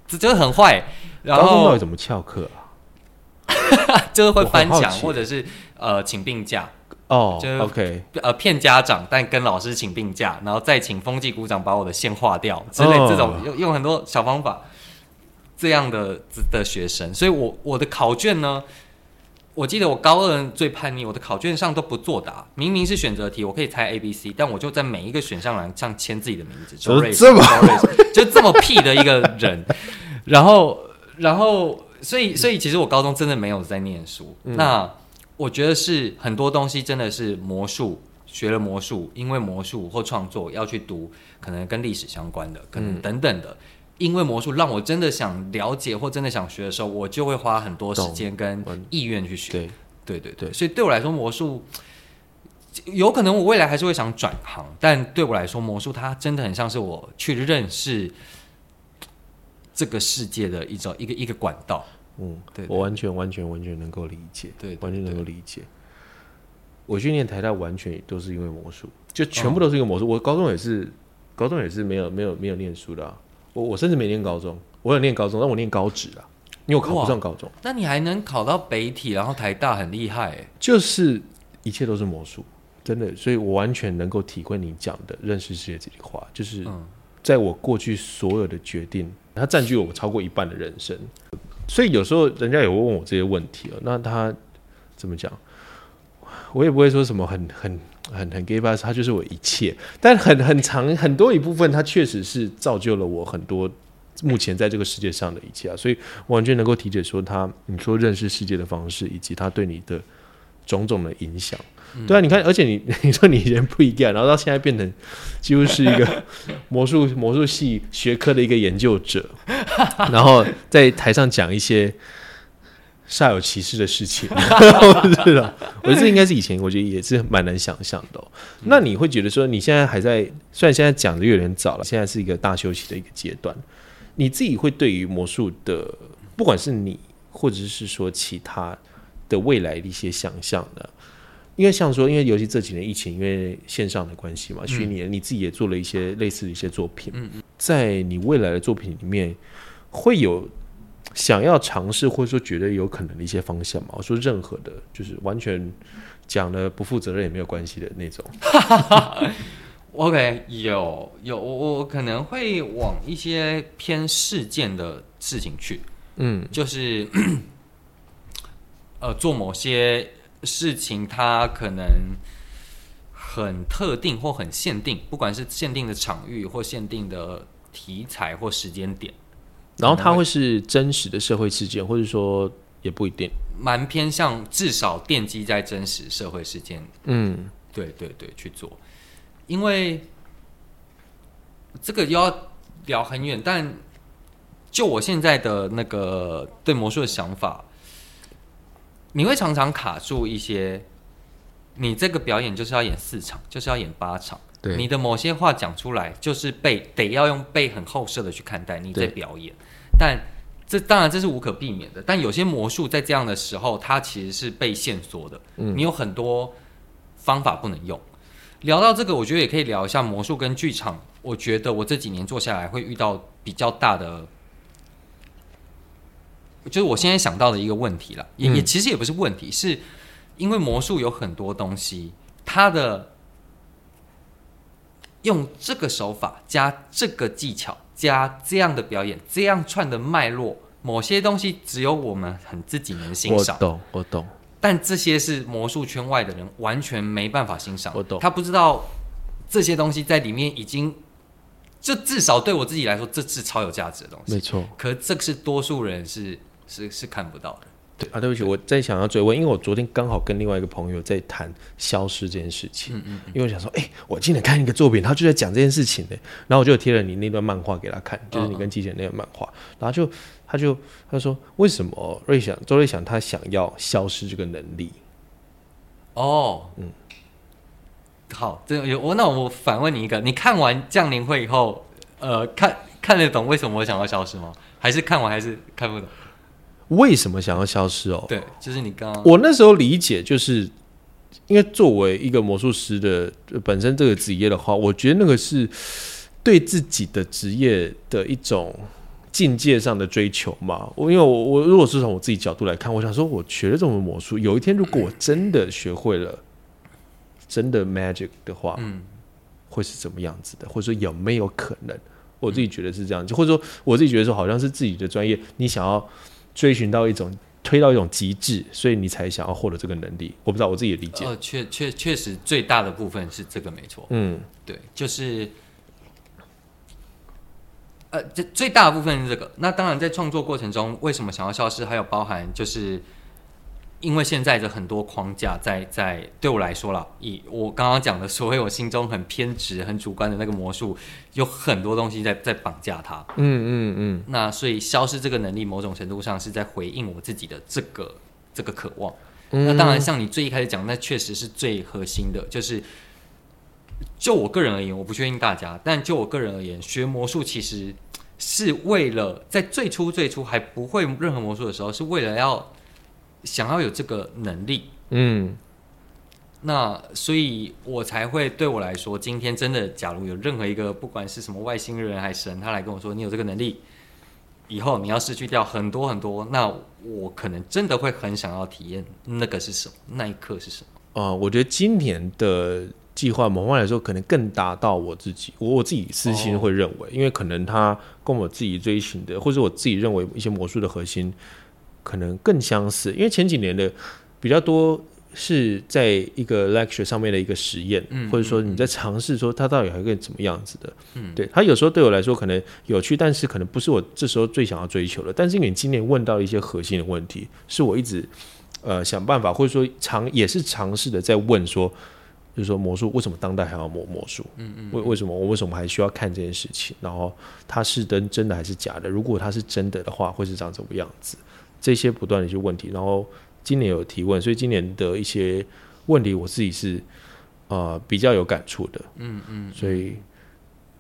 这真的很坏。然后怎么翘课啊？就是会翻墙，或者是呃请病假，哦就，OK，呃骗家长，但跟老师请病假，然后再请风纪股长把我的线划掉之类，哦。这种用用很多小方法，这样的的学生，所以我我的考卷呢，我记得我高二最叛逆，我的考卷上都不作答，明明是选择题，我可以猜 A、B、C，但我就在每一个选项栏上签自己的名字，周瑞，这么 就这么屁的一个人，然后然后所以所以其实我高中真的没有在念书，那我觉得是很多东西真的是魔术。学了魔术，因为魔术或创作要去读可能跟历史相关的，可能等等的。因为魔术让我真的想了解或真的想学的时候，我就会花很多时间跟意愿去学。对对对，对所以对我来说，魔术有可能我未来还是会想转行，但对我来说，魔术它真的很像是我去认识这个世界的一种一个一个管道。嗯，对对我完全完全完全能够理解，对对完全能够理解。我去念台大完全都是因为魔术，就全部都是因为魔术。我高中也是，高中也是没有没有没有念书的、啊，我我甚至没念高中，我有念高中，但我念高职啊，因为我考不上高中，那你还能考到北体，然后台大，很厉害哎。就是一切都是魔术，真的，所以我完全能够体会你讲的认识世界这句话，就是嗯，在我过去所有的决定，它占据了我超过一半的人生。所以有时候人家也会问我这些问题哦，那他怎么讲？我也不会说什么很很很很 gay 吧，他就是我一切，但很很长很多一部分，他确实是造就了我很多目前在这个世界上的一切啊，所以我完全能够理解说他你说认识世界的方式，以及他对你的种种的影响。对啊，你看，而且你 你说你以前不一样，然后到现在变成几乎是一个魔术魔术系学科的一个研究者，然后在台上讲一些煞有其事的事情，是的，我觉得这应该是以前我觉得也是蛮难想象的、哦。那你会觉得说你现在还在，虽然现在讲的有点早了，现在是一个大休息的一个阶段，你自己会对于魔术的，不管是你或者是说其他的未来的一些想象呢？因为像说，因为尤其这几年疫情，因为线上的关系嘛，虚拟的，你自己也做了一些类似的一些作品。在你未来的作品里面，会有想要尝试或者说觉得有可能的一些方向吗？我说任何的，就是完全讲的不负责任也没有关系的那种。OK，有有，我我可能会往一些偏事件的事情去，嗯就是 呃做某些事情，它可能很特定或很限定，不管是限定的场域或限定的题材或时间点，然后它会是真实的社会事件，或者说也不一定。蛮偏向至少奠基在真实社会事件嗯。对对对，去做，因为这个要聊很远，但就我现在的那个对魔术的想法，你会常常卡住一些，你这个表演就是要演四场，就是要演八场，对。你的某些话讲出来，就是被得要用被很后设的去看待你在表演，但这当然这是无可避免的，但有些魔术在这样的时候，它其实是被限缩的，嗯。你有很多方法不能用。聊到这个，我觉得也可以聊一下魔术跟剧场。我觉得我这几年做下来会遇到比较大的，就是我现在想到的一个问题了，也、嗯也其实也不是问题，是因为魔术有很多东西，它的用这个手法加这个技巧加这样的表演，这样串的脉络，某些东西只有我们很自己能欣赏。我懂，我懂。但这些是魔术圈外的人完全没办法欣赏。我懂他不知道这些东西在里面已经，这至少对我自己来说，这是超有价值的东西。没错，可这个是多数人是是是看不到的。对啊，对不起，我在想要追问，因为我昨天刚好跟另外一个朋友在谈消失这件事情，嗯嗯，因为我想说，哎、我今天看一个作品，他就在讲这件事情的，然后我就贴了你那段漫画给他看，就是你跟季姐那个漫画，然后就他就他就说，为什么瑞想周瑞想他想要消失这个能力？哦，嗯，好，这有我那我反问你一个，你看完降临会以后，呃，看看得懂为什么我想要消失吗？还是看完还是看不懂？为什么想要消失哦？对，就是你刚刚我那时候理解就是，因为作为一个魔术师的呃本身这个职业的话，我觉得那个是对自己的职业的一种境界上的追求嘛。我因为我我如果是从我自己角度来看，我想说，我学了这种魔术，有一天如果我真的学会了真的 magic 的话，嗯会是怎么样子的，或者说有没有可能？我自己觉得是这样，就或者说我自己觉得说，好像是自己的专业，你想要追寻到一种推到一种极致，所以你才想要获得这个能力。我不知道我自己的理解。呃，确确确实最大的部分是这个没错。嗯对，就是，呃，这最大的部分是这个。那当然，在创作过程中，为什么想要消失，还有包含就是。因为现在的很多框架在在对我来说啦，以我刚刚讲的所谓我心中很偏执、很主观的那个魔术，有很多东西在在绑架它。嗯嗯嗯那所以消失这个能力，某种程度上是在回应我自己的这个这个渴望。嗯那当然，像你最一开始讲，那确实是最核心的，就是就我个人而言，我不确定大家，但就我个人而言，学魔术其实是为了在最初最初还不会任何魔术的时候，是为了要想要有这个能力，嗯。那所以，我才会对我来说，今天真的，假如有任何一个不管是什么外星人还是神，他来跟我说，你有这个能力，以后你要失去掉很多很多，那我可能真的会很想要体验那个是什么，那一刻是什么。啊、我觉得今年的计划，某方面来说，可能更达到我自己，我我自己私心哦会认为，因为可能他跟我自己追寻的，或者我自己认为一些魔术的核心，可能更相似。因为前几年的比较多是在一个 lecture 上面的一个实验，嗯或者说你在尝试说它到底还有一个怎么样子的。嗯，对，它有时候对我来说可能有趣，但是可能不是我这时候最想要追求的。但是你今年问到一些核心的问题，是我一直呃想办法，或者说尝也是尝试的在问说，就是说魔术为什么当代还要魔魔术？嗯嗯，为为什么我为什么还需要看这件事情？然后它是真真的还是假的？如果它是真的的话，会是长什么样子？这些不断的一些问题，然后今年有提问，所以今年的一些问题我自己是呃比较有感触的。嗯嗯，所以。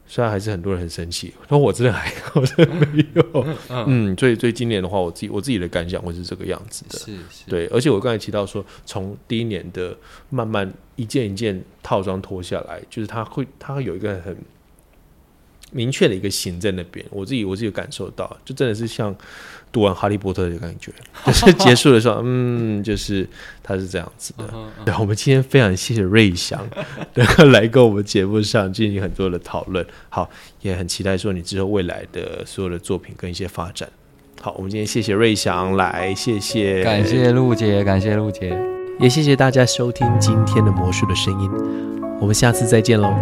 虽然还是很多人很生气，但我真的还好，我真的没有。嗯，所以所以今年的话，我自己我自己的感想会是这个样子的。是是，对，而且我刚才提到说，从第一年的慢慢一件一件套装脱下来，就是它会它会有一个很明确的一个形在那边。我自己我自己感受到，就真的是像读完《哈利波特》的感觉，就是结束的时候，嗯，就是他是这样子的。对，我们今天非常谢谢瑞祥 能够来跟我们节目上进行很多的讨论。好，也很期待说你之后未来的所有的作品跟一些发展。好，我们今天谢谢瑞祥来，谢谢，感谢陆姐，感谢陆姐，也谢谢大家收听今天的魔术的声音，我们下次再见喽，